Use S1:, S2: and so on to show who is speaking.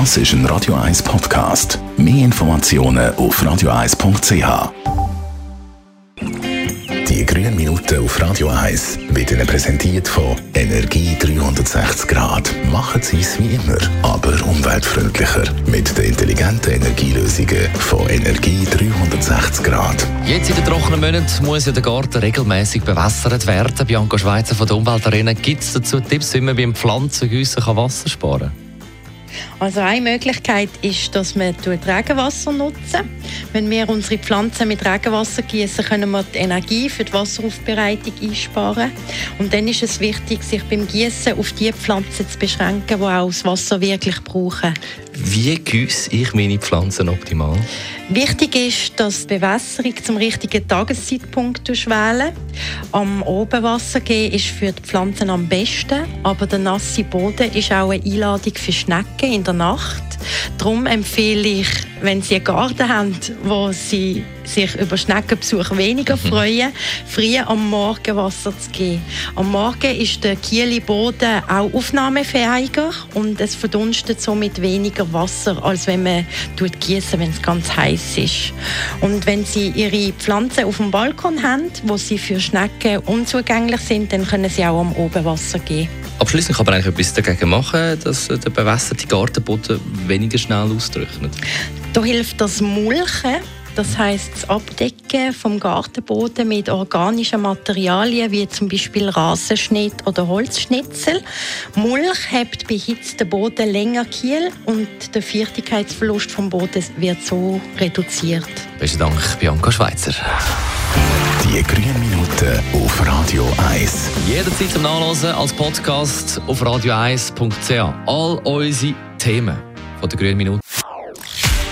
S1: Das ist ein Radio 1 Podcast. Mehr Informationen auf radio1.ch. Die grünen Minuten auf Radio 1 werden Ihnen präsentiert von Energie 360 Grad. Machen Sie es wie immer, aber umweltfreundlicher. Mit den intelligenten Energielösungen von Energie 360 Grad.
S2: Jetzt in den trockenen Monaten muss ja der Garten regelmäßig bewässert werden. Bianca Schweizer von der Umweltarena, gibt es dazu Tipps, wie man beim Pflanzengüssen Wasser sparen kann?
S3: Also eine Möglichkeit ist, dass wir Regenwasser nutzen. Wenn wir unsere Pflanzen mit Regenwasser gießen, können wir die Energie für die Wasseraufbereitung einsparen. Und dann ist es wichtig, sich beim Gießen auf die Pflanzen zu beschränken, die auch das Wasser wirklich brauchen.
S2: Wie gieße ich meine Pflanzen optimal?
S3: Wichtig ist, dass die Bewässerung zum richtigen Tageszeitpunkt wählen. Am Obenwasser gehen ist für die Pflanzen am besten, aber der nasse Boden ist auch eine Einladung für Schnecken in der Nacht. Darum empfehle ich, wenn Sie einen Garten haben, wo Sie sich über Schneckenbesuch weniger mhm. freuen, früh am Morgen Wasser zu geben. Am Morgen ist der kiele Boden auch aufnahmefähiger und es verdunstet somit weniger Wasser, als wenn man gießen, wenn es ganz heiß ist. Und wenn Sie Ihre Pflanzen auf dem Balkon haben, wo sie für Schnecken unzugänglich sind, dann können Sie auch am Obenwasser gehen.
S2: Abschließend kann man eigentlich etwas dagegen machen, dass der bewässerte Gartenboden weniger schnell austrocknet.
S3: Da hilft das Mulchen. Das heißt das Abdecken vom Gartenboden mit organischen Materialien wie zum Beispiel Rasenschnitt oder Holzschnitzel. Mulch hebt den Boden länger kiel und der Feuchtigkeitsverlust vom Boden wird so reduziert.
S2: Besten Dank, Bianca Schweizer.
S1: Die grünen Minuten auf Radio 1.
S2: Jederzeit zum Nachlesen als Podcast auf radio1.ch. All unsere Themen von der grünen Minute.